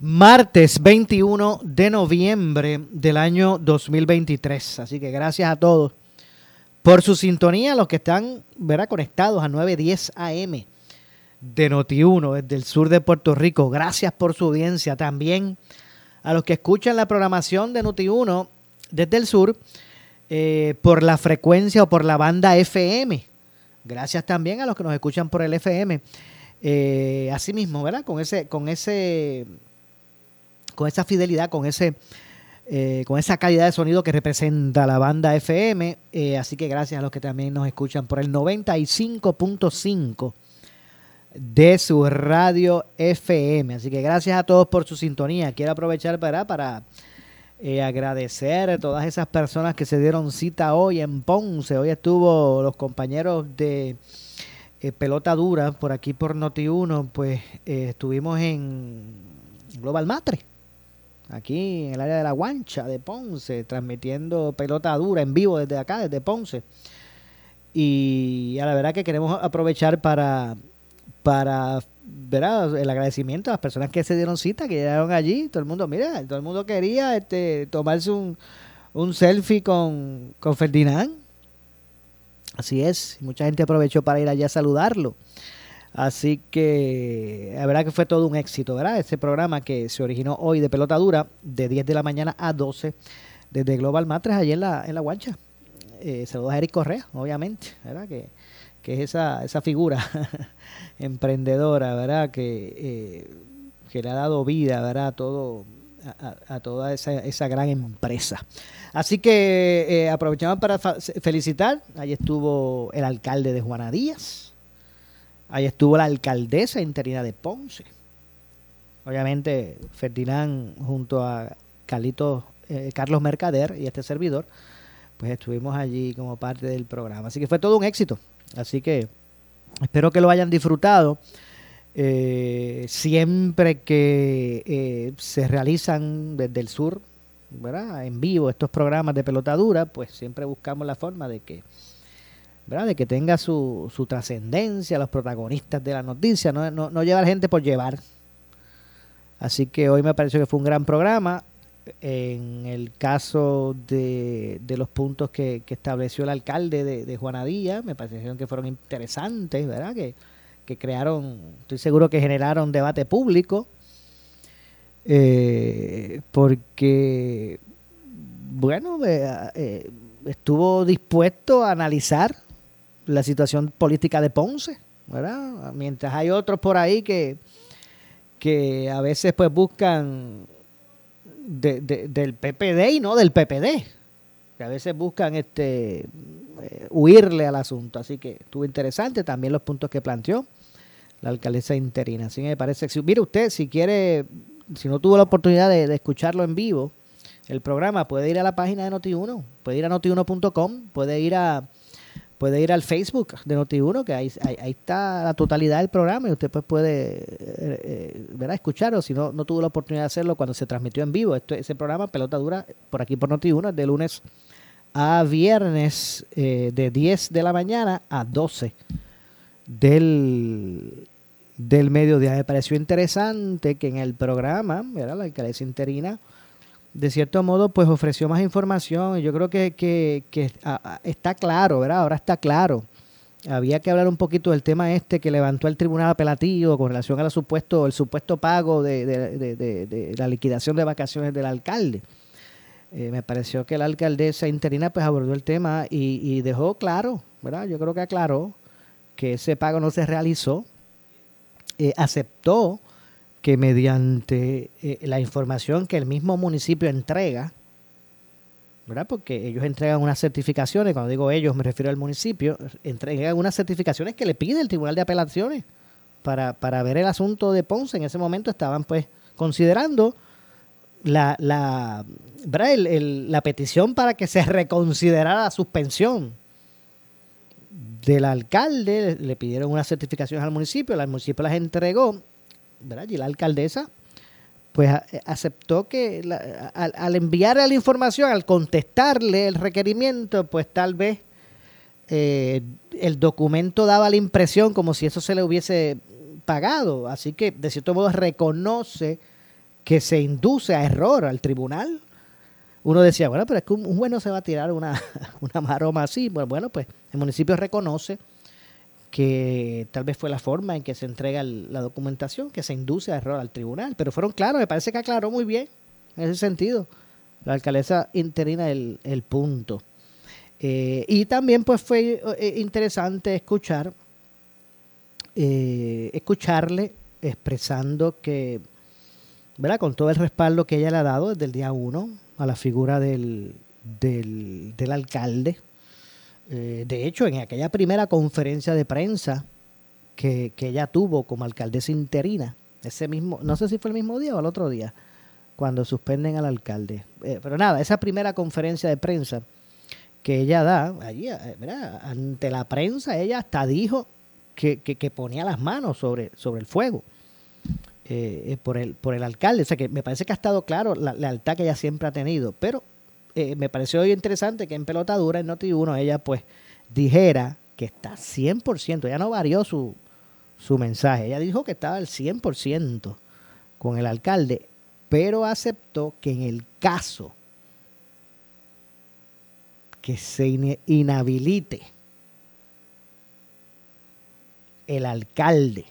martes 21 de noviembre del año 2023. Así que gracias a todos por su sintonía, los que están ¿verdad? conectados a 910 AM de Noti1 desde el sur de Puerto Rico. Gracias por su audiencia. También a los que escuchan la programación de Noti1 desde el sur eh, por la frecuencia o por la banda FM. Gracias también a los que nos escuchan por el FM. Eh, asimismo, ¿verdad? Con ese, con ese con esa fidelidad, con ese eh, con esa calidad de sonido que representa la banda FM. Eh, así que gracias a los que también nos escuchan por el 95.5 de su radio FM. Así que gracias a todos por su sintonía. Quiero aprovechar para, para eh, agradecer a todas esas personas que se dieron cita hoy en Ponce. Hoy estuvo los compañeros de Pelota Dura por aquí por Noti1. Pues estuvimos en Global Matre aquí en el área de la Guancha de Ponce, transmitiendo pelota dura en vivo desde acá, desde Ponce. Y a la verdad que queremos aprovechar para, para ¿verdad? el agradecimiento a las personas que se dieron cita, que llegaron allí. Todo el mundo, mira, todo el mundo quería este, tomarse un, un selfie con, con Ferdinand. Así es, mucha gente aprovechó para ir allá a saludarlo. Así que la verdad que fue todo un éxito, ¿verdad? Ese programa que se originó hoy de pelota dura, de 10 de la mañana a 12, desde Global Matres, allí en la, en la guancha. Eh, saludos a Eric Correa, obviamente, ¿verdad? Que, que es esa, esa figura emprendedora, ¿verdad? Que, eh, que le ha dado vida, ¿verdad? A, todo, a, toda esa, esa, gran empresa. Así que eh, aprovechamos para felicitar. Allí estuvo el alcalde de Juana Díaz Ahí estuvo la alcaldesa interina de Ponce. Obviamente, Ferdinand junto a Carlitos, eh, Carlos Mercader y este servidor, pues estuvimos allí como parte del programa. Así que fue todo un éxito. Así que espero que lo hayan disfrutado. Eh, siempre que eh, se realizan desde el sur, ¿verdad? En vivo estos programas de pelotadura, pues siempre buscamos la forma de que de que tenga su, su trascendencia, los protagonistas de la noticia, no, no, no llevar gente por llevar. Así que hoy me pareció que fue un gran programa. En el caso de, de los puntos que, estableció el alcalde de, de Juanadía, me parecieron que fueron interesantes, ¿verdad? Que, que crearon, estoy seguro que generaron debate público, eh, porque, bueno, eh, estuvo dispuesto a analizar la situación política de Ponce, ¿verdad? Mientras hay otros por ahí que, que a veces pues buscan del PPD y no del PPD, que a veces buscan este eh, huirle al asunto. Así que estuvo interesante también los puntos que planteó la alcaldesa interina. Así me parece. Mire usted, si quiere, si no tuvo la oportunidad de, de escucharlo en vivo, el programa, puede ir a la página de Noti1, puede ir a notiuno.com, puede ir a puede ir al Facebook de Noti1, que ahí, ahí, está la totalidad del programa y usted pues puede eh, eh escucharlo. Si no, no tuvo la oportunidad de hacerlo cuando se transmitió en vivo. Esto, ese programa, Pelota Dura, por aquí por Noti1, de lunes a viernes, eh, de 10 de la mañana a 12 del, del mediodía. Me pareció interesante que en el programa, ¿verdad? la alcaldesa interina, de cierto modo, pues ofreció más información. Yo creo que, que, está claro, ¿verdad? Ahora está claro había que hablar un poquito del tema este que levantó el tribunal apelativo con relación al supuesto, el supuesto pago de, la liquidación de vacaciones del alcalde. Eh, me pareció que la alcaldesa interina pues abordó el tema y, dejó claro, ¿verdad? Yo creo que aclaró que ese pago no se realizó, eh, aceptó que mediante eh, la información que el mismo municipio entrega, ¿verdad? Porque ellos entregan unas certificaciones, cuando digo ellos me refiero al municipio, entregan unas certificaciones que le pide el Tribunal de Apelaciones para, para ver el asunto de Ponce. En ese momento estaban pues considerando la, la, la petición para que se reconsiderara la suspensión del alcalde, le pidieron unas certificaciones al municipio, el municipio las entregó, Y la alcaldesa pues aceptó que al, enviarle la información, al contestarle el requerimiento, pues tal vez eh, el documento daba la impresión como si eso se le hubiese pagado. Así que de cierto modo reconoce que se induce a error al tribunal. Uno decía, bueno, pero es que un, bueno se va a tirar una, una maroma así. Bueno, bueno, pues el municipio reconoce que tal vez fue la forma en que se entrega la documentación, que se induce a error al tribunal. Pero fueron claros, me parece que aclaró muy bien en ese sentido la alcaldesa interina el, el punto. Eh, y también pues fue eh, interesante escuchar, eh, escucharle expresando que, ¿verdad? Con todo el respaldo que ella le ha dado desde el día uno a la figura del, del, del alcalde, eh, de hecho, en aquella primera conferencia de prensa que, ella tuvo como alcaldesa interina, ese mismo, no sé si fue el mismo día o el otro día, cuando suspenden al alcalde. Eh, pero nada, esa primera conferencia de prensa que ella da, allí, eh, ante la prensa, ella hasta dijo que, ponía las manos sobre, sobre el fuego. por, el, por el alcalde. O sea que me parece que ha estado claro la lealtad que ella siempre ha tenido. Pero eh, me pareció interesante que en pelota dura, en Noti1, ella pues dijera que está 100%, ella no varió su, su mensaje, ella dijo que estaba al 100% con el alcalde, pero aceptó que en el caso que se inhabilite el alcalde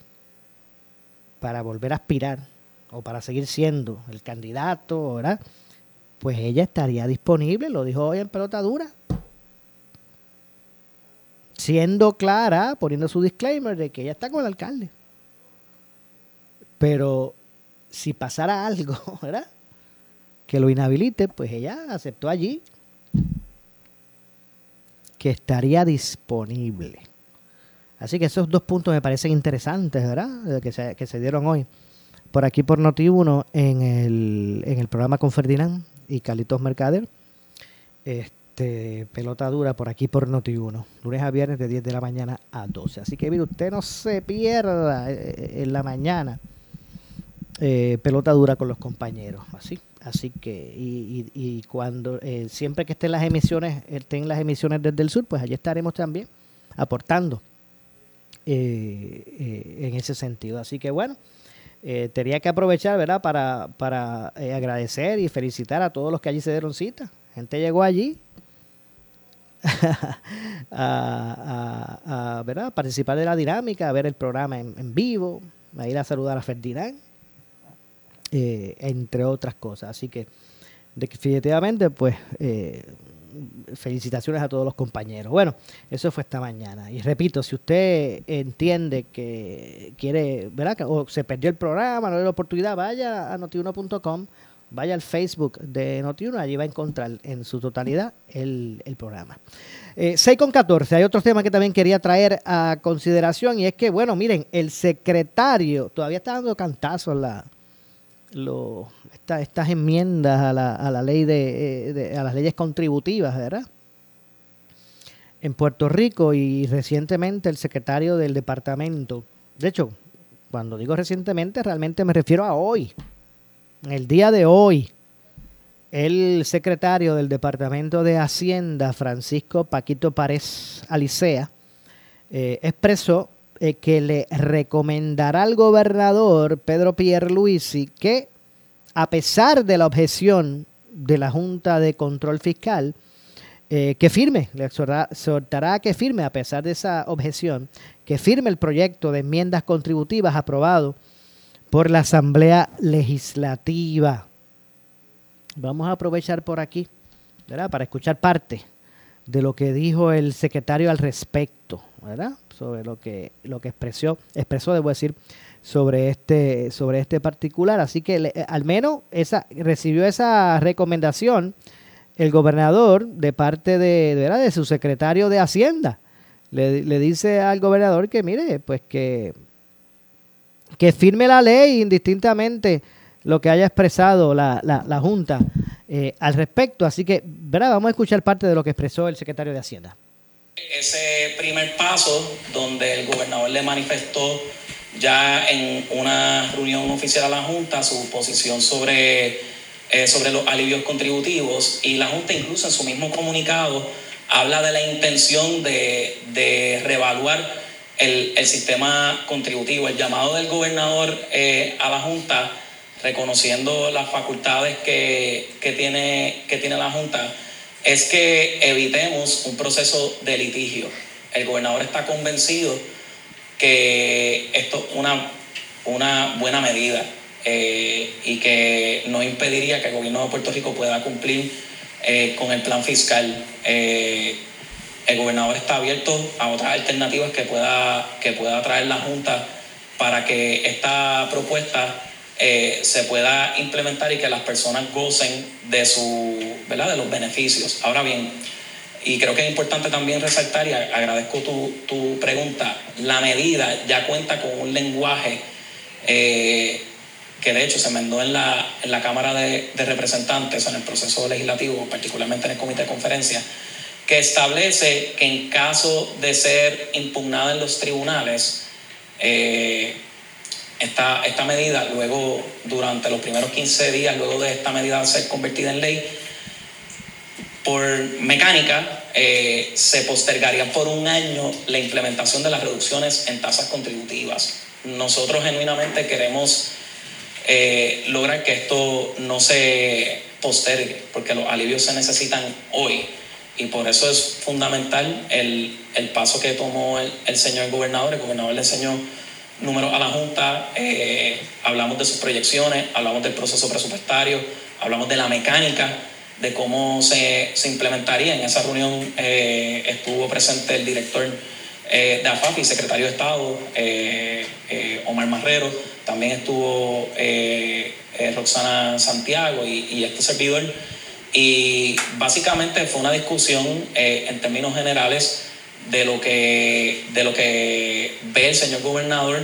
para volver a aspirar o para seguir siendo el candidato, ¿verdad? Pues ella estaría disponible, lo dijo hoy en pelota dura. Siendo clara, poniendo su disclaimer de que ella está con el alcalde. Pero si pasara algo, ¿verdad? Que lo inhabilite, pues ella aceptó allí que estaría disponible. Así que esos dos puntos me parecen interesantes, ¿verdad? Que se, que se dieron hoy por aquí por Noti1 en el, en el programa con Ferdinand y Calitos Mercader. Este, pelota dura por aquí por Noti1, lunes a viernes de 10 de la mañana a 12. Así que mire, usted no se pierda eh, eh, en la mañana eh, pelota dura con los compañeros, así. Así que, y, cuando, siempre que estén las emisiones, estén las emisiones desde el sur, pues allí estaremos también aportando en ese sentido. Así que bueno, eh, tenía que aprovechar, ¿verdad?, para, para eh, agradecer y felicitar a todos los que allí se dieron cita. Gente llegó allí a, ¿verdad? participar de la dinámica, a ver el programa en, vivo, a ir a saludar a Ferdinand, eh, entre otras cosas. Así que definitivamente, pues, felicitaciones a todos los compañeros. Bueno, eso fue esta mañana. Y repito, si usted entiende que quiere, ¿verdad? O se perdió el programa, no dio la oportunidad, vaya a notiuno.com, vaya al Facebook de Notiuno, allí va a encontrar en su totalidad el, programa. Eh, 6 con 14, hay otro tema que también quería traer a consideración y es que, bueno, miren, el secretario todavía está dando cantazos la lo, estas enmiendas a la, a la ley eh, de, a las leyes contributivas, ¿verdad? En Puerto Rico y recientemente el secretario del departamento, de hecho, cuando digo recientemente realmente me refiero a hoy, en el día de hoy, el secretario del Departamento de Hacienda, Francisco Paquito Párez Alicea, eh, expresó eh, que le recomendará al gobernador Pedro Pierluisi que, a pesar de la objeción de la Junta de Control Fiscal, eh, que firme, le exhortará a que firme, a pesar de esa objeción, que firme el proyecto de enmiendas contributivas aprobado por la Asamblea Legislativa. Vamos a aprovechar por aquí ¿verdad? para escuchar parte de lo que dijo el secretario al respecto, ¿verdad? Sobre lo que, lo que expresó, expresó, debo decir, sobre este, sobre este particular. Así que al menos esa, recibió esa recomendación el gobernador de parte de, de su secretario de Hacienda. Le, le, dice al gobernador que mire, pues que, que firme la ley indistintamente lo que haya expresado la, la, Junta eh, al respecto. Así que, ¿verdad? Vamos a escuchar parte de lo que expresó el secretario de Hacienda. Ese primer paso donde el gobernador le manifestó ya en una reunión oficial a la Junta su posición sobre, eh, sobre los alivios contributivos y la Junta incluso en su mismo comunicado habla de la intención de, de reevaluar el, el, sistema contributivo. El llamado del gobernador eh, a la Junta, reconociendo las facultades que, que, tiene, que tiene la Junta, es que evitemos un proceso de litigio. El gobernador está convencido que esto es una, una buena medida eh, y que no impediría que el gobierno de Puerto Rico pueda cumplir eh, con el plan fiscal. Eh, el gobernador está abierto a otras alternativas que pueda, que pueda traer la Junta para que esta propuesta se pueda implementar y que las personas gocen de, su, ¿verdad? de los beneficios. Ahora bien, y creo que es importante también resaltar, y agradezco tu, pregunta, la medida ya cuenta con un lenguaje eh, que de hecho se mandó en la, en la Cámara de, Representantes, en el proceso legislativo, particularmente en el comité de conferencia, que establece que en caso de ser impugnada en los tribunales, eh, esta, esta medida, luego, durante los primeros 15 días, luego de esta medida ser convertida en ley, por mecánica, eh, se postergaría por un año la implementación de las reducciones en tasas contributivas. Nosotros genuinamente queremos eh, lograr que esto no se postergue, porque los alivios se necesitan hoy. Y por eso es fundamental el, paso que tomó el, señor gobernador. El gobernador le enseñó números a la Junta, eh, hablamos de sus proyecciones, hablamos del proceso presupuestario, hablamos de la mecánica de cómo se, se implementaría. En esa reunión eh, estuvo presente el director eh, de AFAFI, secretario de Estado, eh, Omar Marrero, también estuvo Roxana Santiago y, y, este servidor. Y básicamente fue una discusión en términos generales de lo que, de lo que ve el señor gobernador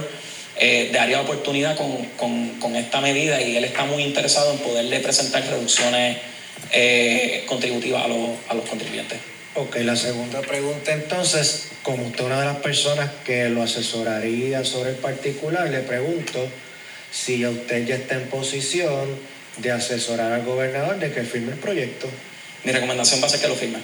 de área de oportunidad con, con, con esta medida y él está muy interesado en poderle presentar reducciones eh, contributiva a, a los contribuyentes. Ok, la segunda pregunta entonces, como usted es una de las personas que lo asesoraría sobre el particular, le pregunto si usted ya está en posición de asesorar al gobernador de que firme el proyecto. Mi recomendación va a ser que lo firme.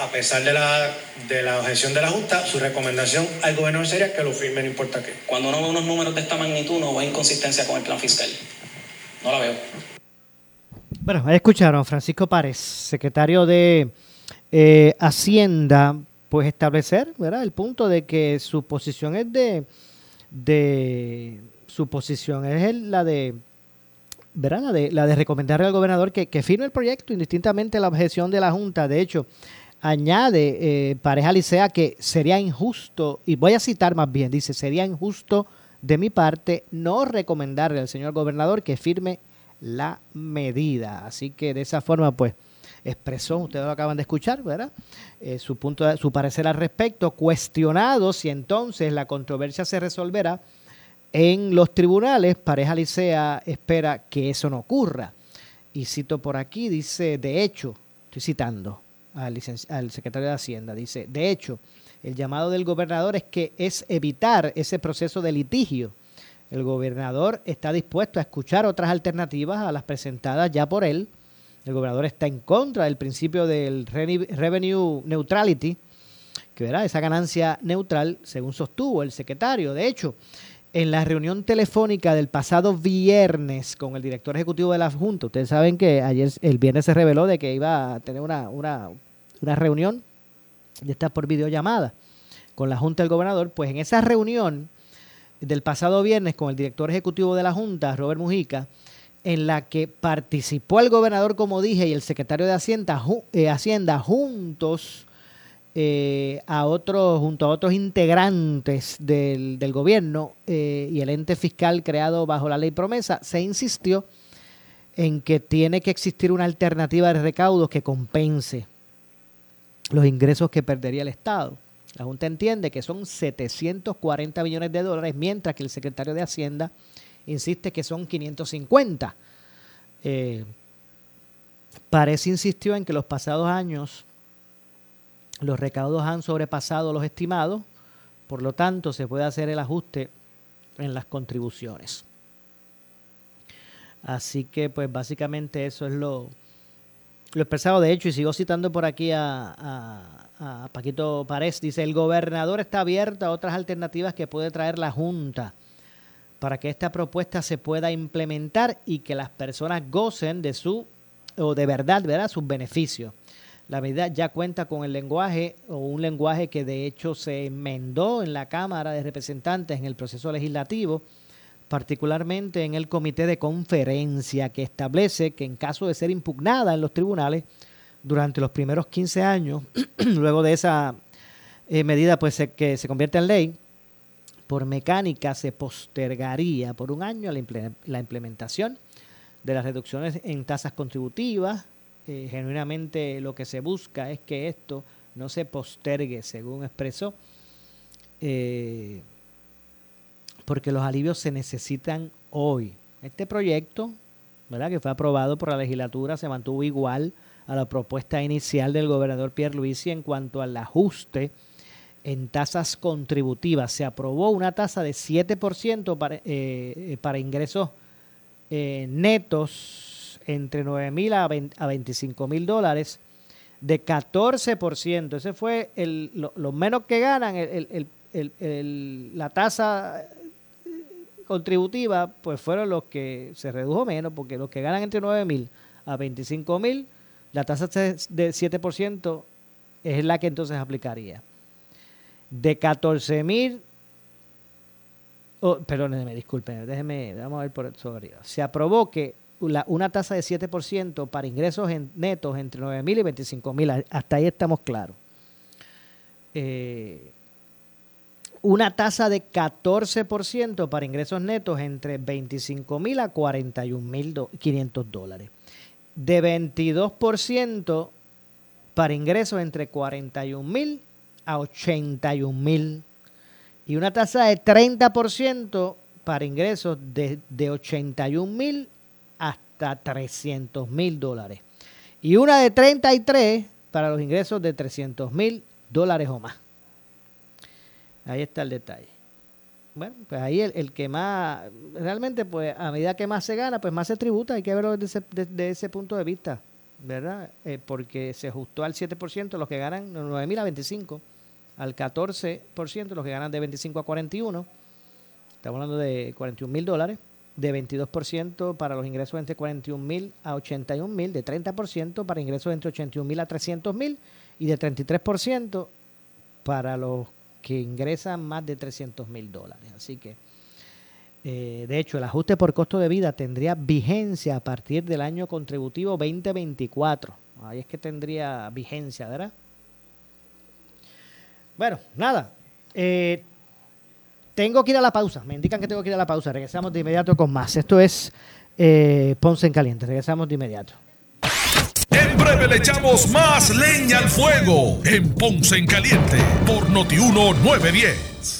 A pesar de la, de la objeción de la Junta, su recomendación al gobernador sería que lo firme, no importa qué. Cuando uno ve unos números de esta magnitud, no veo inconsistencia con el plan fiscal. No la veo. Bueno, ahí escucharon Francisco Párez, secretario de eh, Hacienda, pues establecer ¿verdad? el punto de que su posición es de, de su posición es la de ¿verdad? La de, la de recomendarle al gobernador que, que firme el proyecto indistintamente la objeción de la Junta. De hecho, añade eh, Pareja Licea que sería injusto, y voy a citar más bien, dice, sería injusto de mi parte no recomendarle al señor gobernador que firme la medida. Así que de esa forma, pues, expresó, ustedes lo acaban de escuchar, ¿verdad? Eh, su punto, su parecer al respecto, cuestionado si entonces la controversia se resolverá en los tribunales, Pareja Licea espera que eso no ocurra. Y cito por aquí, dice, de hecho, estoy citando al, secretario de Hacienda, dice, de hecho, el llamado del gobernador es que es evitar ese proceso de litigio el gobernador está dispuesto a escuchar otras alternativas a las presentadas ya por él. El gobernador está en contra del principio del revenue neutrality, que verá esa ganancia neutral, según sostuvo el secretario. De hecho, en la reunión telefónica del pasado viernes con el director ejecutivo de la Junta, ustedes saben que ayer, el viernes se reveló de que iba a tener una, una reunión, ya está por videollamada, con la Junta del Gobernador, pues en esa reunión del pasado viernes con el director ejecutivo de la Junta, Robert Mujica, en la que participó el gobernador, como dije, y el secretario de Hacienda, eh, Hacienda juntos eh, a otros, junto a otros integrantes del, gobierno eh, y el ente fiscal creado bajo la ley promesa, se insistió en que tiene que existir una alternativa de recaudos que compense los ingresos que perdería el Estado. La Junta entiende que son 740 millones de dólares, mientras que el secretario de Hacienda insiste que son 550. Eh, parece insistió en que los pasados años los recaudos han sobrepasado los estimados, por lo tanto se puede hacer el ajuste en las contribuciones. Así que pues básicamente eso es lo, lo expresado de hecho y sigo citando por aquí a, Paquito Párez, dice el gobernador está abierto a otras alternativas que puede traer la Junta para que esta propuesta se pueda implementar y que las personas gocen de su, o de verdad, ¿verdad? sus beneficios. La medida ya cuenta con el lenguaje, o un lenguaje que de hecho se enmendó en la Cámara de Representantes en el proceso legislativo, particularmente en el comité de conferencia que establece que en caso de ser impugnada en los tribunales durante los primeros 15 años, luego de esa eh, medida pues que se convierte en ley, por mecánica se postergaría por un año la implementación de las reducciones en tasas contributivas. Eh, genuinamente lo que se busca es que esto no se postergue, según expresó, eh, porque los alivios se necesitan hoy. Este proyecto, ¿verdad? que fue aprobado por la legislatura, se mantuvo igual a la propuesta inicial del gobernador Pierre Luisi en cuanto al ajuste en tasas contributivas. Se aprobó una tasa de 7% para, eh, eh, para ingresos netos entre 9 mil a, 25 mil dólares, de 14%. Ese fue el, lo, menos que ganan. la tasa contributiva, pues fueron los que se redujo menos, porque los que ganan entre 9 mil a 25 mil, la tasa de 7% es la que entonces aplicaría de 14 mil, oh, perdónenme, disculpen, déjenme, vamos a ver por sobre Se aprobó que una tasa de 7% para ingresos netos entre 9 mil y 25 mil, hasta ahí estamos claros. Eh, una tasa de 14% para ingresos netos entre 25 mil a 41 mil 500 dólares. De 22% para ingresos entre 41 mil a 81 mil y una tasa de 30% para ingresos de, de 81 mil hasta 300 mil dólares y una de 33 para los ingresos de 300 mil dólares o más. Ahí está el detalle. Bueno, pues ahí el, que más, realmente pues a medida que más se gana, pues más se tributa, hay que verlo desde ese, ese punto de vista, ¿verdad? Eh, porque se ajustó al 7% los que ganan 9 mil a 25 al 14% los que ganan de 25 a 41. Estamos hablando de 41 mil dólares. De 22% para los ingresos entre 41 mil a 81 mil. De 30% para ingresos entre 81 mil a 300 mil. Y de 33% para los que ingresan más de 300 mil dólares. Así que, eh, de hecho, el ajuste por costo de vida tendría vigencia a partir del año contributivo 2024. Ahí es que tendría vigencia, ¿verdad? Bueno, nada. Eh, tengo que ir a la pausa. Me indican que tengo que ir a la pausa. Regresamos de inmediato con más. Esto es eh, Ponce en Caliente. Regresamos de inmediato. En breve le echamos más leña al fuego en Ponce en Caliente por Notiuno 910.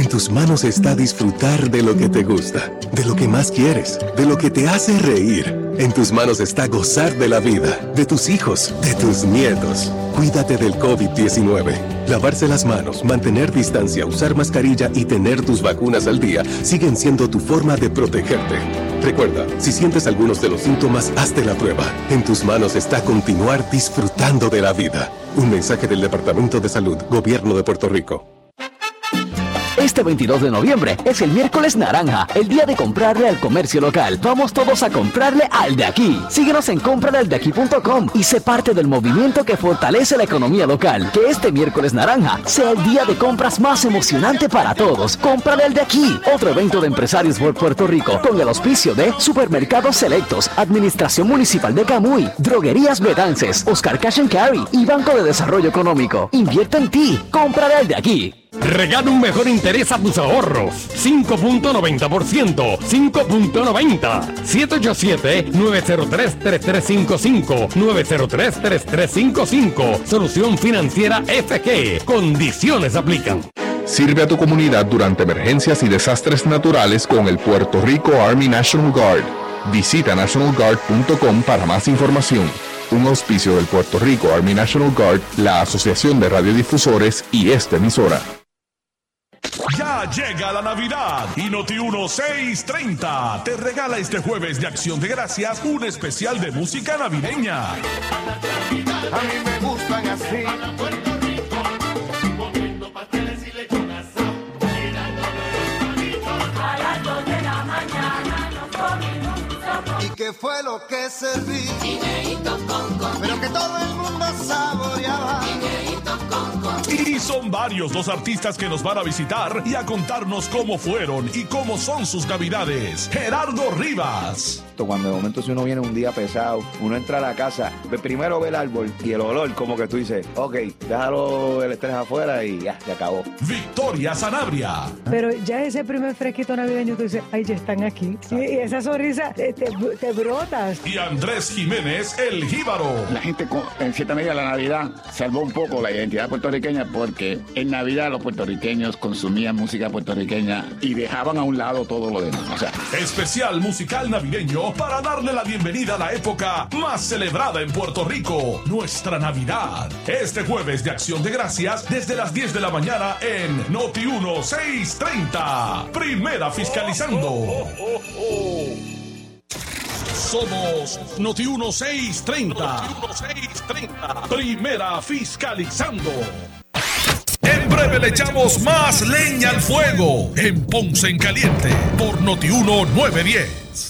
En tus manos está disfrutar de lo que te gusta, de lo que más quieres, de lo que te hace reír. En tus manos está gozar de la vida, de tus hijos, de tus nietos. Cuídate del COVID-19. Lavarse las manos, mantener distancia, usar mascarilla y tener tus vacunas al día siguen siendo tu forma de protegerte. Recuerda, si sientes algunos de los síntomas, hazte la prueba. En tus manos está continuar disfrutando de la vida. Un mensaje del Departamento de Salud, Gobierno de Puerto Rico. Este 22 de noviembre es el miércoles naranja, el día de comprarle al comercio local. Vamos todos a comprarle al de aquí. Síguenos en compralealdeaquí.com y sé parte del movimiento que fortalece la economía local. Que este miércoles naranja sea el día de compras más emocionante para todos. Cómprale al de aquí. Otro evento de empresarios por Puerto Rico con el auspicio de Supermercados Selectos, Administración Municipal de Camuy, Droguerías Betances, Oscar Cash and Carry y Banco de Desarrollo Económico. Invierte en ti. Cómprale al de aquí. Regala un mejor interés a tus ahorros. 5.90%. 5.90. 787-903-3355. 903-3355. Solución financiera FG. Condiciones aplican. Sirve a tu comunidad durante emergencias y desastres naturales con el Puerto Rico Army National Guard. Visita nationalguard.com para más información. Un auspicio del Puerto Rico Army National Guard, la Asociación de Radiodifusores y esta emisora. Ya llega la Navidad y Noti 1630 te regala este jueves de Acción de Gracias un especial de música navideña. A mí me gustan así. ¿Y qué fue lo que serví? Pero que todo el mundo saboreaba. Y son varios los artistas que nos van a visitar y a contarnos cómo fueron y cómo son sus navidades. Gerardo Rivas. Cuando de momento si uno viene un día pesado, uno entra a la casa, primero ve el árbol y el olor, como que tú dices, ok, déjalo el estrés afuera y ya, se acabó. Victoria Sanabria. Pero ya ese primer fresquito navideño, tú dices, ay, ya están aquí. Y, y esa sonrisa, eh, te, te brotas. Y Andrés Jiménez, el jíbaro. La gente, en cierta medida, la Navidad salvó un poco la identidad puertorriqueña porque en Navidad los puertorriqueños consumían música puertorriqueña y dejaban a un lado todo lo demás. O sea, Especial musical navideño para darle la bienvenida a la época más celebrada en Puerto Rico, nuestra Navidad. Este jueves de Acción de Gracias desde las 10 de la mañana en Noti 1630. Primera fiscalizando. Somos Noti 1630. Primera fiscalizando. En breve le echamos más leña al fuego en Ponce en Caliente por Noti 910.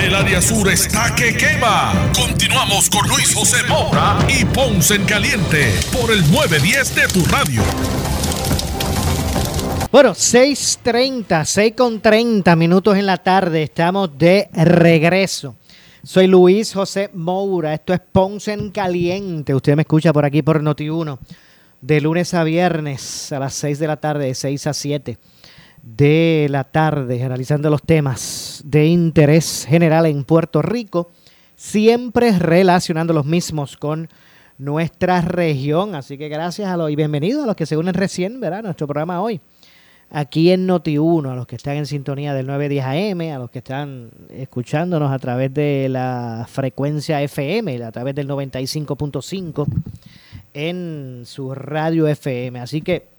El área sur está que quema. Continuamos con Luis José Moura y Ponce en Caliente por el 910 de tu radio. Bueno, 6.30, 6.30 minutos en la tarde. Estamos de regreso. Soy Luis José Moura. Esto es Ponce en Caliente. Usted me escucha por aquí por Noti1 de lunes a viernes a las 6 de la tarde, de 6 a 7 de la tarde, analizando los temas de interés general en Puerto Rico, siempre relacionando los mismos con nuestra región. Así que gracias a los y bienvenidos a los que se unen recién, ¿verdad? Nuestro programa hoy. Aquí en Noti1, a los que están en sintonía del 910 AM, a los que están escuchándonos a través de la frecuencia FM, a través del 95.5 en su radio FM. Así que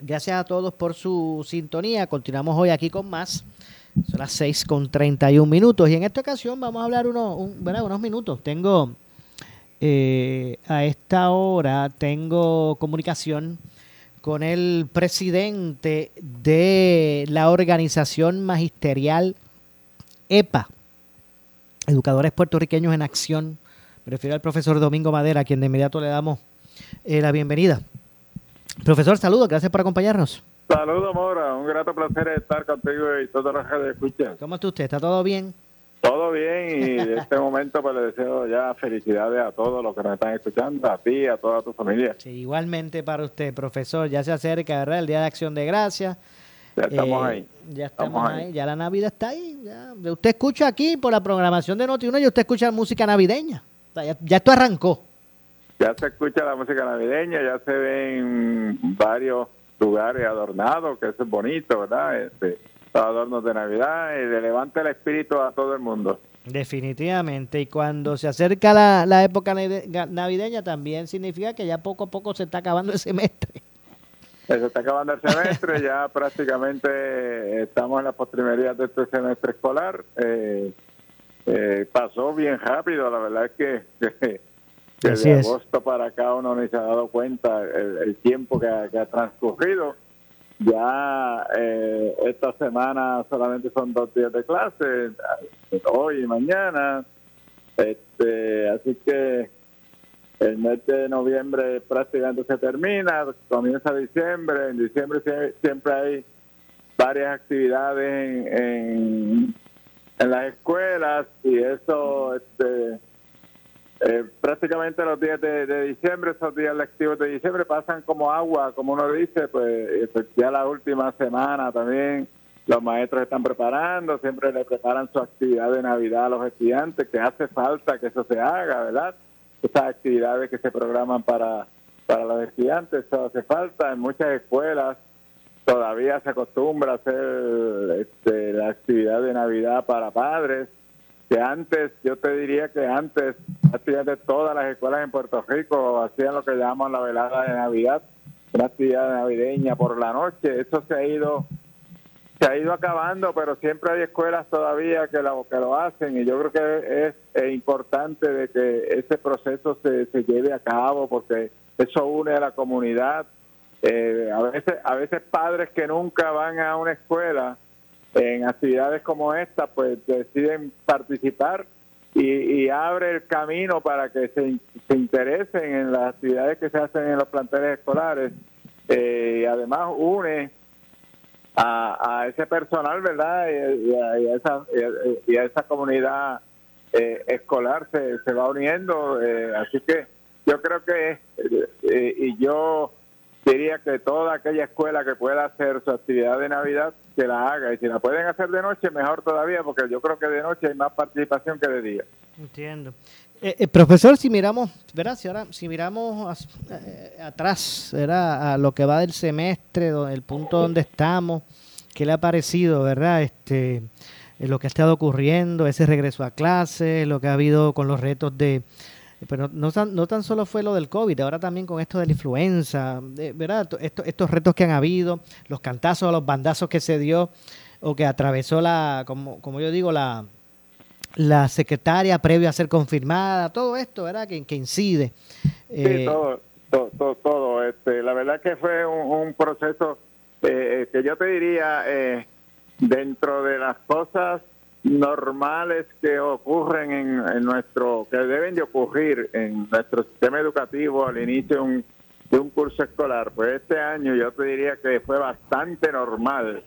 gracias a todos por su sintonía. Continuamos hoy aquí con más. Son las 6 con 31 minutos. Y en esta ocasión vamos a hablar uno, un, ¿verdad? unos minutos. Tengo eh, a esta hora, tengo comunicación con el presidente de la organización magisterial EPA, Educadores Puertorriqueños en Acción me refiero al profesor Domingo Madera, a quien de inmediato le damos eh, la bienvenida. Profesor, saludos, gracias por acompañarnos. Saludos, Mora, un grato placer estar contigo y toda la gente escucha. ¿Cómo está usted? ¿Está todo bien? Todo bien y en este momento pues le deseo ya felicidades a todos los que nos están escuchando, a ti, a toda tu familia. Sí, igualmente para usted, profesor. Ya se acerca, ¿verdad? El Día de Acción de Gracias. Ya estamos Eh, ahí. Ya estamos, ahí. ya la Navidad está ahí. ya. Usted escucha aquí por la programación de Noti1 y usted escucha música navideña. O sea, ya, ya esto arrancó. Ya se escucha la música navideña, ya se ven varios lugares adornados, que eso es bonito, ¿verdad? Este, los adornos de Navidad y le levanta el espíritu a todo el mundo. Definitivamente. Y cuando se acerca la, la época navideña también significa que ya poco a poco se está acabando el semestre. Eh, Se está acabando el semestre, ya prácticamente estamos en las postrimerías de este semestre escolar. Eh, eh, pasó bien rápido, la verdad es que, que, que Así de es. agosto para acá uno ni se ha dado cuenta el, el tiempo que ha, que ha transcurrido. Ya eh, esta semana solamente son dos días de clase, hoy y mañana. Este, así que el mes de noviembre prácticamente se termina, comienza diciembre, en diciembre sie- siempre hay varias actividades en, en, en las escuelas y eso este, eh, prácticamente los días de, diciembre, esos días lectivos de diciembre pasan como agua, como uno dice, pues, pues ya la última semana también los maestros están preparando, siempre le preparan su actividad de Navidad a los estudiantes, que hace falta que eso se haga, ¿verdad? Estas actividades que se programan para, para los estudiantes, eso hace falta. En muchas escuelas todavía se acostumbra hacer este, la actividad de Navidad para padres, que antes, yo te diría que antes, prácticamente todas las escuelas en Puerto Rico hacían lo que llamamos la velada de Navidad, una actividad navideña por la noche. Eso se ha ido se ha ido acabando, pero siempre hay escuelas todavía que lo, que lo hacen y yo creo que es, importante de que ese proceso se, se lleve a cabo porque eso une a la comunidad. Eh, a veces a veces padres que nunca van a una escuela en actividades como esta, pues deciden participar y, y abre el camino para que se, se interesen en las actividades que se hacen en los planteles escolares. Eh, y además une a, a ese personal, ¿verdad? Y, y a, y a esa, y a- esa comunidad eh, escolar se, se va uniendo. eh, así que yo creo que, eh, y yo diría que toda aquella escuela que pueda hacer su actividad de Navidad, que la haga. Y si la pueden hacer de noche, mejor todavía, porque yo creo que de noche hay más participación que de día. Entiendo. Eh, eh, profesor, si miramos, ¿verdad? Si, ahora, si miramos eh, atrás, ¿verdad? A lo que va del semestre, el punto donde estamos, ¿qué le ha parecido, verdad? Este, eh, lo que ha estado ocurriendo, ese regreso a clase, lo que ha habido con los retos de... Pero no, tan, no tan solo fue lo del COVID, ahora también con esto de la influenza, ¿verdad? To- Estos, retos que han habido, los cantazos, los bandazos que se dio o que atravesó la, como, como yo digo, la, la secretaria previo a ser confirmada, todo esto, ¿verdad? Que, que incide. Sí, Eh, todo, todo, todo, todo. Este, la verdad que fue un, un proceso eh, que yo te diría, eh, dentro de las cosas normales que ocurren en, en nuestro, que deben de ocurrir en nuestro sistema educativo al inicio de un, de un curso escolar, pues este año yo te diría que fue bastante normal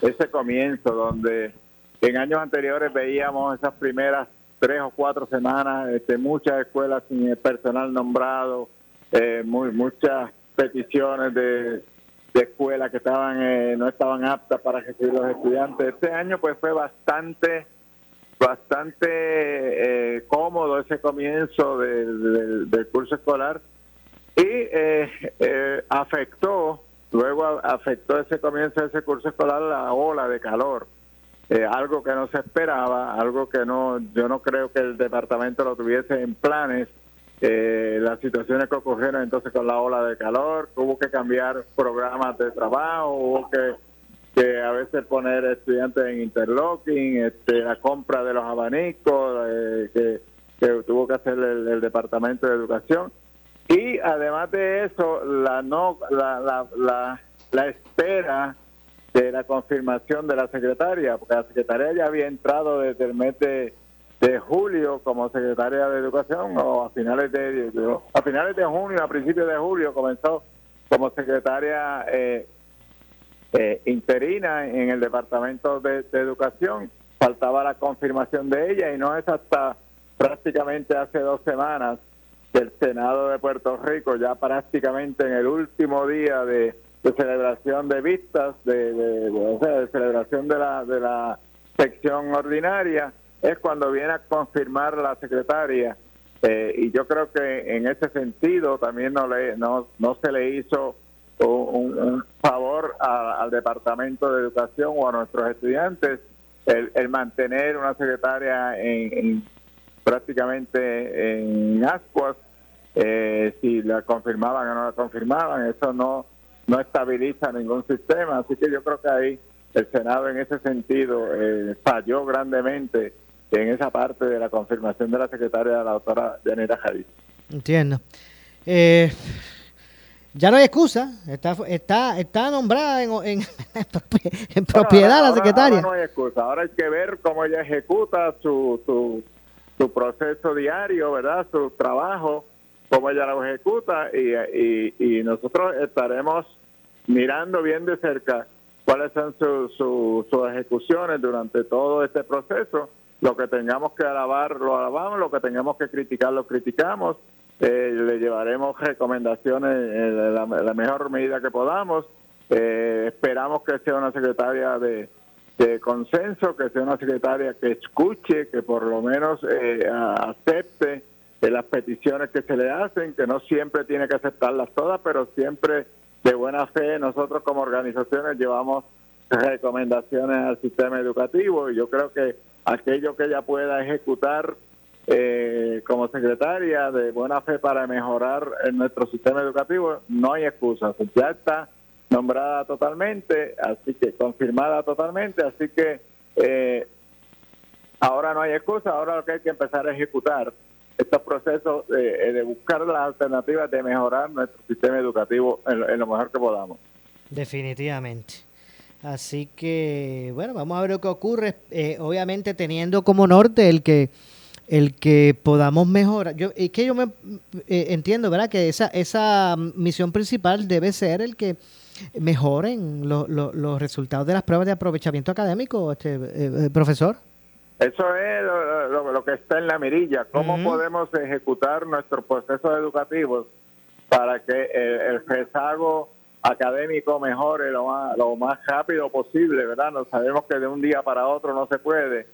ese comienzo donde en años anteriores veíamos esas primeras tres o cuatro semanas, este, muchas escuelas sin personal nombrado, eh, muy, muchas peticiones de, de escuelas que estaban eh, no estaban aptas para recibir los estudiantes. Este año pues fue bastante bastante eh, cómodo ese comienzo del- del- del curso escolar y eh, eh, afectó, luego afectó ese comienzo de ese curso escolar la ola de calor. Eh, algo que no se esperaba, algo que no, yo no creo que el departamento lo tuviese en planes. Eh, las situaciones que ocurrieron entonces con la ola de calor, hubo que cambiar programas de trabajo, hubo que, que a veces poner estudiantes en interlocking, este, la compra de los abanicos, eh, que, que tuvo que hacer el, el departamento de educación. Y además de eso, la no la, la, la, la espera de la confirmación de la secretaria, porque la secretaria ya había entrado desde el mes de, de julio como secretaria de educación o a finales de, a finales de junio, a principios de julio comenzó como secretaria eh, eh, interina en el departamento de, educación. Faltaba la confirmación de ella y no es hasta prácticamente hace dos semanas que el Senado de Puerto Rico, ya prácticamente en el último día de, celebración de vistas, de, de- de celebración de la, de la sección ordinaria, es cuando viene a confirmar la secretaria. Eh, y yo creo que en ese sentido también no, le, no, no se le hizo un, favor al Departamento de Educación o a nuestros estudiantes el, el mantener una secretaria en, en- prácticamente en ascuas, eh, si la confirmaban o no la confirmaban, eso no, no estabiliza ningún sistema, así que yo creo que ahí el Senado en ese sentido eh, falló grandemente en esa parte de la confirmación de la secretaria, la doctora Yanira Jadid. Entiendo. Eh, ya no hay excusa. Está, está, está nombrada en, en, en propiedad la Ahora- secretaria. Ahora no hay excusa. Ahora hay que ver cómo ella ejecuta su, su, su proceso diario, ¿verdad? Su trabajo, cómo ella lo ejecuta y, y, y nosotros estaremos mirando bien de cerca cuáles son su- su- sus ejecuciones durante todo este proceso. Lo que tengamos que alabar, lo alabamos, lo que tengamos que criticar, lo criticamos. Eh, le llevaremos recomendaciones en la, mejor medida que podamos. Eh, esperamos que sea una secretaria de, consenso, que sea una secretaria que escuche, que por lo menos eh, acepte eh, las peticiones que se le hacen, que no siempre tiene que aceptarlas todas, pero siempre de buena fe nosotros como organizaciones llevamos recomendaciones al sistema educativo y yo creo que aquello que ella pueda ejecutar eh, como secretaria de buena fe para mejorar nuestro sistema educativo, no hay excusas. Ya está nombrada totalmente, así que confirmada totalmente, así que eh, ahora no hay excusa, ahora lo que hay que empezar a ejecutar estos procesos eh, de buscar las alternativas de mejorar nuestro sistema educativo en, en lo mejor que podamos. Definitivamente. Así que, bueno, vamos a ver lo que ocurre. Eh, obviamente teniendo como norte el que el que podamos mejorar. Yo, es que yo me eh, entiendo, ¿verdad? Que esa, esa misión principal debe ser el que mejoren lo- lo- los resultados de las pruebas de aprovechamiento académico, este eh, profesor. Eso es lo, lo- lo que está en la mirilla. ¿Cómo podemos ejecutar nuestros procesos educativos para que el, el rezago académico mejore lo más, lo más rápido posible, ¿verdad? No sabemos que de un día para otro no se puede,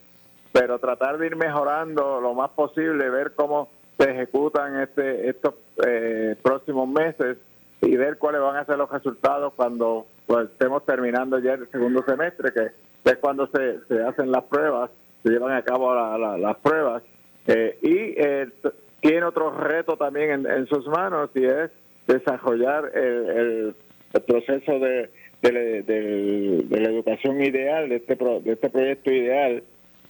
pero tratar de ir mejorando lo más posible, ver cómo se ejecutan este, estos eh, próximos meses y ver cuáles van a ser los resultados cuando pues, estemos terminando ya el segundo semestre, que es cuando se, se hacen las pruebas, se llevan a cabo la- la- las pruebas. Eh, y eh, tiene otro reto también en, en sus manos y es desarrollar el, el- el proceso de, de, de la educación ideal, de este, pro- de este proyecto ideal,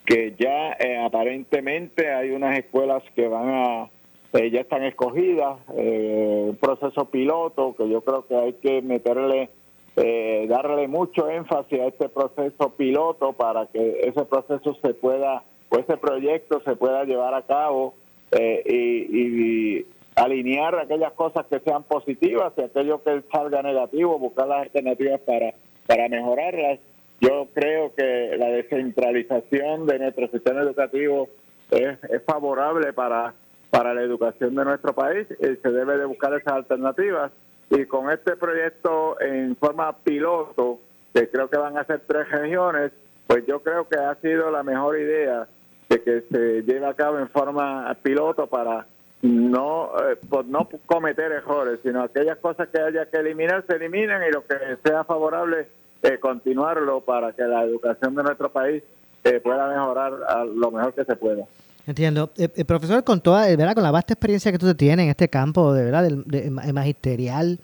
que ya eh, aparentemente hay unas escuelas que van a, eh, ya están escogidas, eh, un proceso piloto que yo creo que hay que meterle, eh, darle mucho énfasis a este proceso piloto para que ese proceso se pueda, o ese proyecto se pueda llevar a cabo eh, y, y alinear aquellas cosas que sean positivas y aquello que salga negativo, buscar las alternativas para, para mejorarlas. Yo creo que la descentralización de nuestro sistema educativo es, es favorable para, para la educación de nuestro país y se debe de buscar esas alternativas. Y con este proyecto en forma piloto, que creo que van a ser tres regiones, pues yo creo que ha sido la mejor idea de que se lleve a cabo en forma piloto para no eh, por no cometer errores, sino aquellas cosas que haya que eliminar se eliminan y lo que sea favorable eh, continuarlo para que la educación de nuestro país eh, pueda mejorar a lo mejor que se pueda. Entiendo. Eh, eh, profesor, con toda, ¿verdad? con la vasta experiencia que tú tienes en este campo, de verdad, del de- ma- magisterial,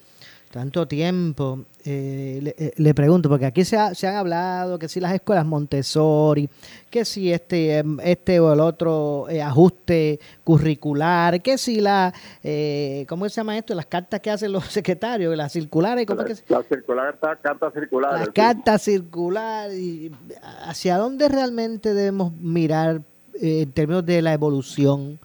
tanto tiempo, eh, le, eh, le pregunto, porque aquí se, ha- se han hablado que si las escuelas Montessori, que si este, em, este o el otro eh, ajuste curricular, que si la, eh, ¿cómo se llama esto? Las cartas que hacen los secretarios, las circulares, ¿cómo es que La circular está carta circular. las cartas circular y hacia dónde realmente debemos mirar eh, en términos de la evolución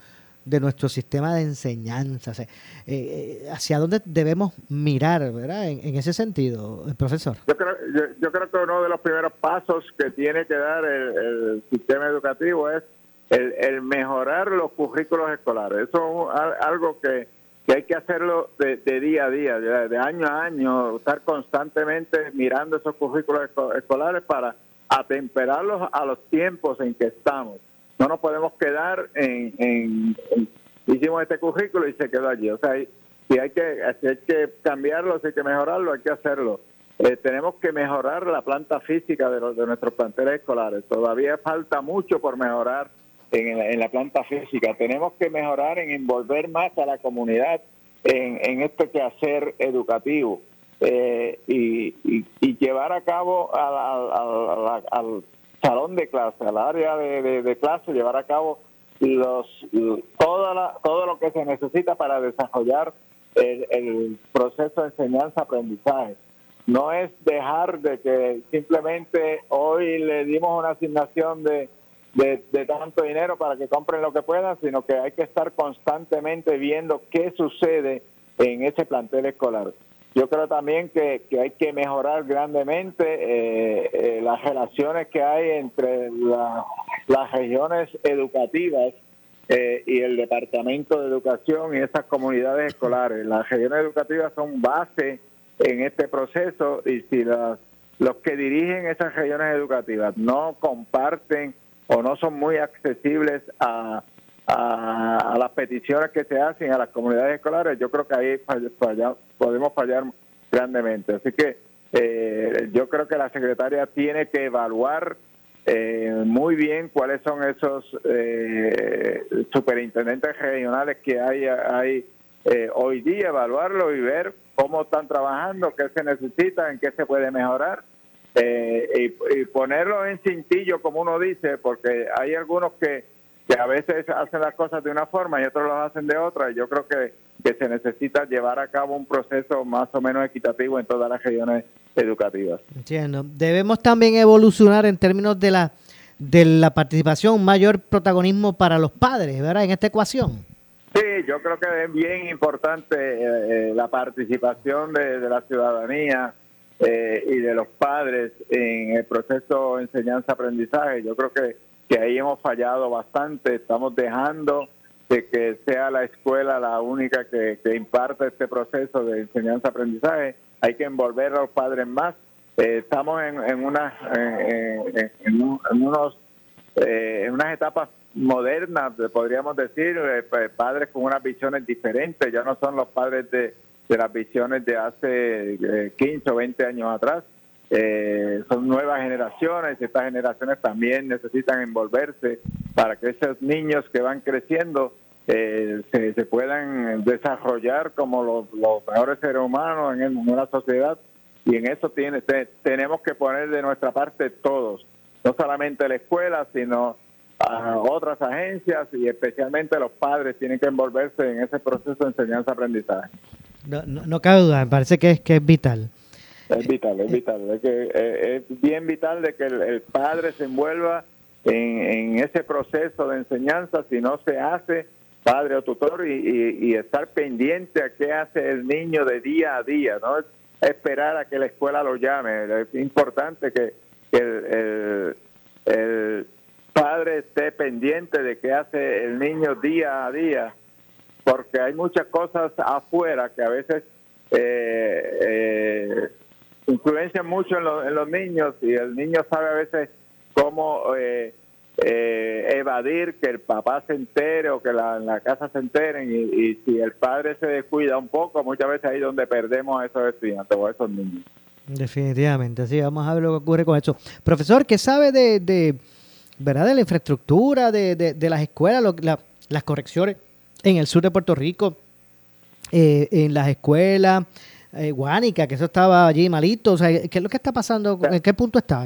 de nuestro sistema de enseñanza, eh, eh, hacia dónde debemos mirar, ¿verdad? En, ese sentido, profesor. Yo creo, yo, yo creo que uno de los primeros pasos que tiene que dar el, el sistema educativo es el, mejorar los currículos escolares. Eso es al- algo que, hay que hacerlo de, día a día, de, de año a año, estar constantemente mirando esos currículos esco- escolares para atemperarlos a los tiempos en que estamos. No nos podemos quedar en, en- hicimos este currículo y se quedó allí. O sea, si hay que si hay que cambiarlo, si hay que mejorarlo, hay que hacerlo. Eh, tenemos que mejorar la planta física de, los, de nuestros planteles escolares. Todavía falta mucho por mejorar en, la- planta física. Tenemos que mejorar en envolver más a la comunidad en, en este quehacer educativo eh, y, y- y llevar a cabo al salón de clase, al área de, de- de clase, llevar a cabo los toda la- todo lo que se necesita para desarrollar el, el proceso de enseñanza-aprendizaje. No es dejar de que simplemente hoy le dimos una asignación de, de, de tanto dinero para que compren lo que puedan, sino que hay que estar constantemente viendo qué sucede en ese plantel escolar. Yo creo también que, hay que mejorar grandemente eh, eh, las relaciones que hay entre la- las regiones educativas eh, y el Departamento de Educación y esas comunidades escolares. Las regiones educativas son base en este proceso y si las- los que dirigen esas regiones educativas no comparten o no son muy accesibles a, a, a las peticiones que se hacen a las comunidades escolares, yo creo que ahí fall- podemos fallar grandemente. Así que eh, yo creo que la secretaria tiene que evaluar eh, muy bien cuáles son esos eh, superintendentes regionales que hay, hay eh, hoy día, evaluarlo y ver cómo están trabajando, qué se necesita, en qué se puede mejorar eh, y, y ponerlo en cintillo, como uno dice, porque hay algunos que, que a veces hacen las cosas de una forma y otros las hacen de otra. Y yo creo que, que se necesita llevar a cabo un proceso más o menos equitativo en todas las regiones educativas. Entiendo. Debemos también evolucionar en términos de la de la participación, mayor protagonismo para los padres, ¿verdad? En esta ecuación. Sí, yo creo que es bien importante eh, eh, la participación de, de la ciudadanía eh, y de los padres en el proceso de enseñanza-aprendizaje. Yo creo que, que ahí hemos fallado bastante. Estamos dejando de que sea la escuela la única que, que imparte este proceso de enseñanza-aprendizaje. Hay que envolver a los padres más. Eh, estamos en, en, una, en, en- en un- en unos eh, unas etapas modernas, de- podríamos decir, eh, padres con unas visiones diferentes, ya no son los padres de, de las visiones de hace eh, 15 o 20 años atrás. Eh, son nuevas generaciones y estas generaciones también necesitan envolverse para que esos niños que van creciendo eh, se, se puedan desarrollar como los, mejores seres humanos en, el- en una sociedad y en eso tiene, te- tenemos que poner de nuestra parte todos, no solamente la escuela, sino a otras agencias y especialmente los padres tienen que envolverse en ese proceso de enseñanza-aprendizaje. No, no- no cabe duda, me parece que es, que es vital. Es vital, es vital. Es, que, eh, es bien vital de que el, padre se envuelva en, ese proceso de enseñanza. Si no se hace, padre o tutor, y, y- estar pendiente a qué hace el niño de día a día, no Es esperar a que la escuela lo llame. Es importante que, el- el padre esté pendiente de qué hace el niño día a día porque hay muchas cosas afuera que a veces eh, eh, influencian mucho en, lo- en los niños y el niño sabe a veces cómo eh, eh, evadir que el papá se entere o que la, casa se enteren y, si el padre se descuida un poco, muchas veces ahí es donde perdemos a esos estudiantes o a esos niños. Definitivamente, así vamos a ver lo que ocurre con eso. Profesor, ¿qué sabe de, de verdad de la infraestructura de las escuelas, lo- la- las correcciones en el sur de Puerto Rico, eh, en las escuelas, eh, Guánica, que eso estaba allí malito, o sea, ¿qué es lo que está pasando? ¿En qué punto está?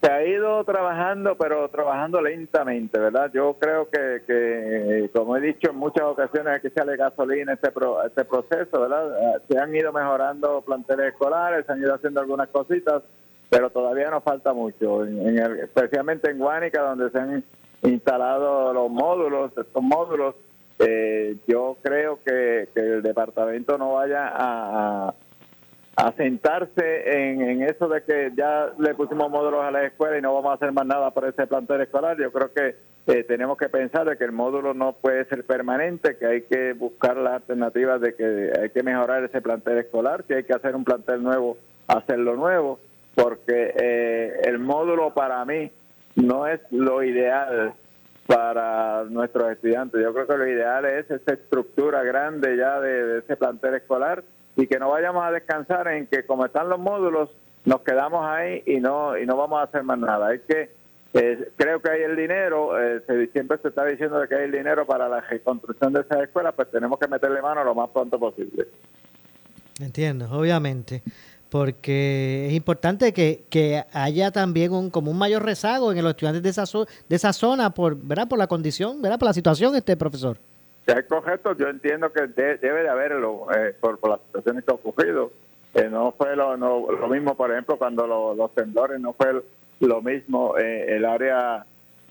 Se ha ido trabajando, pero trabajando lentamente, ¿verdad? Yo creo que, que, como he dicho en muchas ocasiones, hay que echarle gasolina a este, pro- este proceso, ¿verdad? Eh, Se han ido mejorando planteles escolares, se han ido haciendo algunas cositas, pero todavía nos falta mucho, en- en el- especialmente en Guánica, donde se han instalado los módulos, estos módulos. Eh, yo creo que, que el departamento no vaya a- a sentarse en, en eso de que ya le pusimos módulos a la escuela y no vamos a hacer más nada por ese plantel escolar. Yo creo que eh, tenemos que pensar de que el módulo no puede ser permanente, que hay que buscar las alternativas de que hay que mejorar ese plantel escolar, que hay que hacer un plantel nuevo, hacerlo nuevo, porque eh, el módulo para mí no es lo ideal para nuestros estudiantes. Yo creo que lo ideal es esa estructura grande ya de, ese plantel escolar y que no vayamos a descansar en que como están los módulos nos quedamos ahí y no y no vamos a hacer más nada. Hay que eh, creo que hay el dinero, eh, siempre se está diciendo que hay el dinero para la reconstrucción de esas escuelas, pues tenemos que meterle mano lo más pronto posible. Entiendo, obviamente, porque es importante que, que haya también un como un mayor rezago en los estudiantes de esa, de esa zona por, ¿verdad? por la condición, ¿verdad? por la situación, este profesor. Es correcto, yo entiendo que de- debe de haberlo eh, por, por las situaciones que han ocurrido. Eh, no fue lo, no- lo mismo, por ejemplo, cuando lo- los temblores, no fue lo mismo eh, el área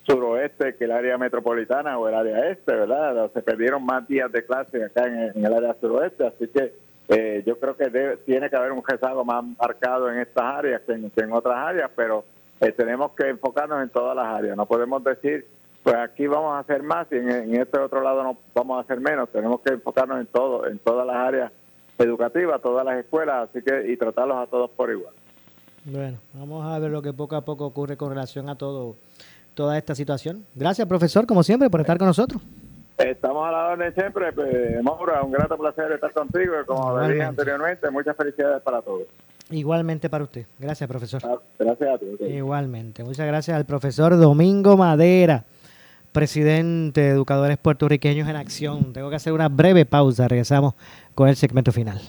suroeste que el área metropolitana o el área este, ¿verdad? Se perdieron más días de clase acá en el área suroeste, así que eh, yo creo que debe- tiene que haber un rezago más marcado en estas áreas que en, que en otras áreas, pero eh, tenemos que enfocarnos en todas las áreas. No podemos decir, pues aquí vamos a hacer más y en, en este otro lado no vamos a hacer menos. Tenemos que enfocarnos en todo, en todas las áreas educativas, todas las escuelas, así que y tratarlos a todos por igual. Bueno, vamos a ver lo que poco a poco ocurre con relación a todo toda esta situación. Gracias, profesor, como siempre, por estar con nosotros. Estamos a la orden siempre, pues, Maura, un grato placer estar contigo y como le dije anteriormente, muchas felicidades para todos. Igualmente para usted. Gracias, profesor. Gracias a ti. ok. Igualmente. Muchas gracias al profesor Domingo Madera, presidente de Educadores Puertorriqueños en Acción. Tengo que hacer una breve pausa. Regresamos con el segmento final.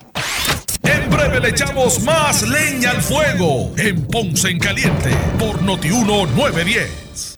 En breve le echamos más leña al fuego en Ponce en Caliente por Notiuno 910.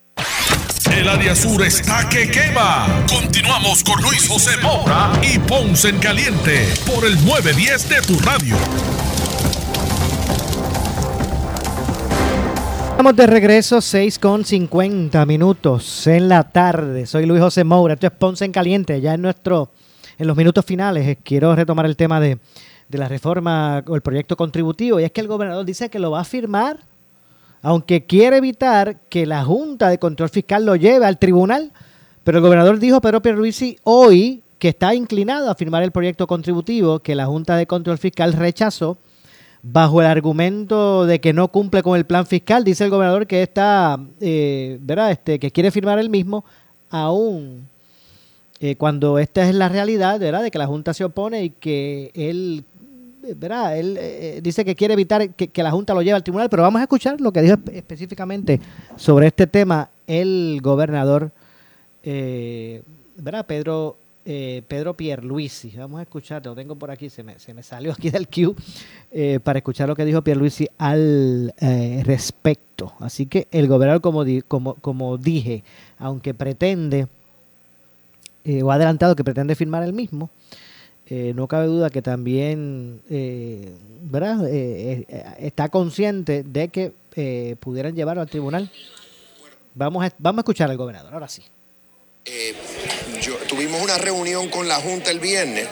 El área sur está que quema. Continuamos con Luis José Moura y Ponce en Caliente por el 910 de tu radio. Estamos de regreso, 6 con 50 minutos en la tarde. Soy Luis José Moura, esto es Ponce en Caliente. Ya en nuestro, en los minutos finales, eh, quiero retomar el tema de, de la reforma o el proyecto contributivo. Y es que el gobernador dice que lo va a firmar, aunque quiere evitar que la Junta de Control Fiscal lo lleve al tribunal. Pero el gobernador dijo, Pedro Pierluisi, hoy que está inclinado a firmar el proyecto contributivo que la Junta de Control Fiscal rechazó bajo el argumento de que no cumple con el plan fiscal. Dice el gobernador que está, eh, ¿verdad? Este, que quiere firmar el mismo, aún eh, cuando esta es la realidad, ¿verdad? De que la Junta se opone y que él, ¿verdad? Él eh, dice que quiere evitar que, que la Junta lo lleve al tribunal, pero vamos a escuchar lo que dijo espe- específicamente sobre este tema el gobernador, eh, ¿verdad? Pedro eh, Pedro Pierluisi. Vamos a escuchar, lo tengo por aquí, se me, se me salió aquí del queue eh, para escuchar lo que dijo Pierluisi al eh, respecto. Así que el gobernador, como, di- como, como dije, aunque pretende, eh, o ha adelantado que pretende firmar el mismo, eh, no cabe duda que también eh, ¿verdad? Eh, está consciente de que pudieran llevarlo al tribunal. Vamos a, vamos a escuchar al gobernador, ahora sí. Yo- tuvimos una reunión con la Junta el viernes.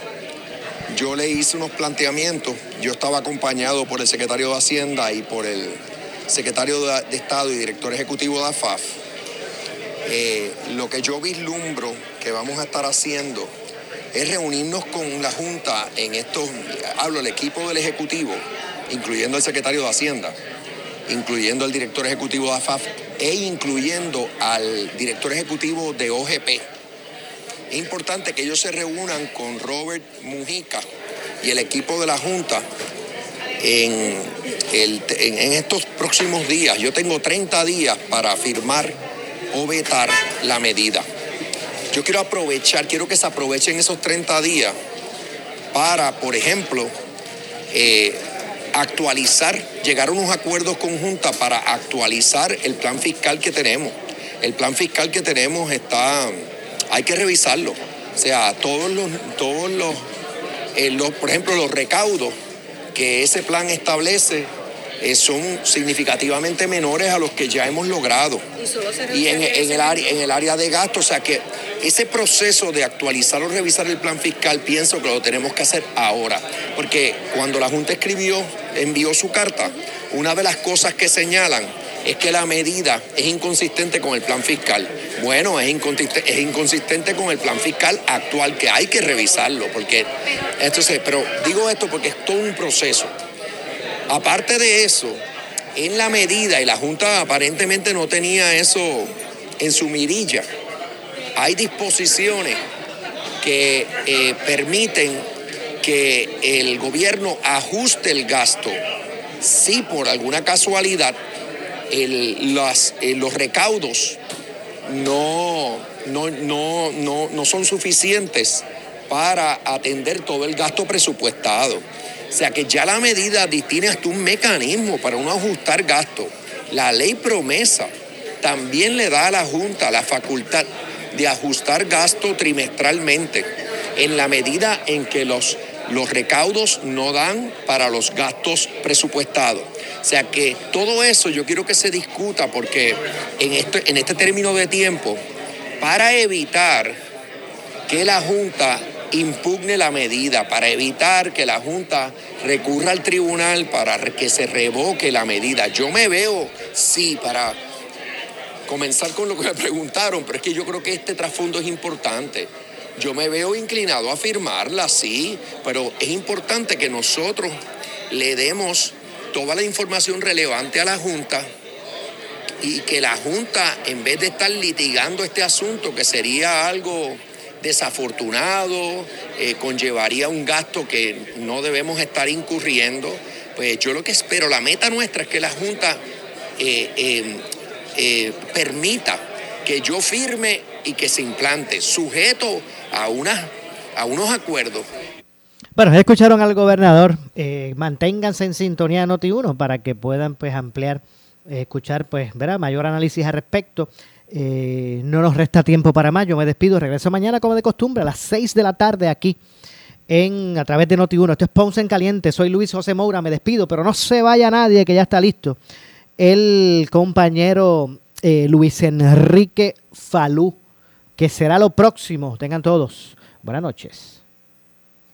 Yo le hice unos planteamientos. Yo estaba acompañado por el secretario de Hacienda y por el secretario de, de Estado y director ejecutivo de AFAF. Lo que yo vislumbro que vamos a estar haciendo es reunirnos con la Junta en estos, hablo del equipo del Ejecutivo, incluyendo el secretario de Hacienda, incluyendo al director ejecutivo de AFAF e incluyendo al director ejecutivo de OGP. Es importante que ellos se reúnan con Robert Mujica y el equipo de la Junta en, el- en- en estos próximos días. Yo tengo 30 días para firmar o vetar la medida. Yo quiero aprovechar, quiero que se aprovechen esos 30 días para, por ejemplo, eh, actualizar, llegar a unos acuerdos conjuntos para actualizar el plan fiscal que tenemos. El plan fiscal que tenemos está, hay que revisarlo. O sea, todos los, todos los, eh, los- por ejemplo, los recaudos que ese plan establece eh, son significativamente menores a los que ya hemos logrado. Y en, en el área, en el área de gasto, o sea que ese proceso de actualizar o revisar el plan fiscal pienso que lo tenemos que hacer ahora. Porque cuando la Junta escribió, envió su carta, una de las cosas que señalan es que la medida es inconsistente con el plan fiscal. Bueno, es inconsistente, es inconsistente con el plan fiscal actual, que hay que revisarlo, porque entonces, pero digo esto porque es todo un proceso. Aparte de eso, en la medida, y la Junta aparentemente no tenía eso en su mirilla, hay disposiciones que eh, permiten que el gobierno ajuste el gasto si por alguna casualidad eh, los recaudos no, no, no, no, no son suficientes para atender todo el gasto presupuestado. O sea que ya la medida di- tiene hasta un mecanismo para uno ajustar gasto. La ley promesa también le da a la Junta la facultad de ajustar gasto trimestralmente en la medida en que los, los recaudos no dan para los gastos presupuestados. O sea que todo eso yo quiero que se discuta porque en este, en este término de tiempo, para evitar que la Junta impugne la medida, para evitar que la Junta recurra al tribunal para que se revoque la medida. Yo me veo, sí, para comenzar con lo que me preguntaron, pero es que yo creo que este trasfondo es importante. Yo me veo inclinado a firmarla, sí, pero es importante que nosotros le demos toda la información relevante a la Junta y que la Junta, en vez de estar litigando este asunto, que sería algo desafortunado, eh, conllevaría un gasto que no debemos estar incurriendo, pues yo lo que espero, la meta nuestra es que la Junta eh, eh, eh, permita que yo firme y que se implante, sujeto a, una, a unos acuerdos. Bueno, escucharon al gobernador. Manténganse en sintonía de Noti1 para que puedan pues ampliar, escuchar pues, ¿verdad? mayor análisis al respecto. Eh, no nos resta tiempo para más. Yo me despido. Regreso mañana como de costumbre a las 6 de la tarde aquí en a través de Noti1. Esto es Ponce en Caliente. Soy Luis José Moura. Me despido, pero no se vaya nadie que ya está listo. El compañero eh, Luis Enrique Falú, que será lo próximo. Tengan todos. Buenas noches.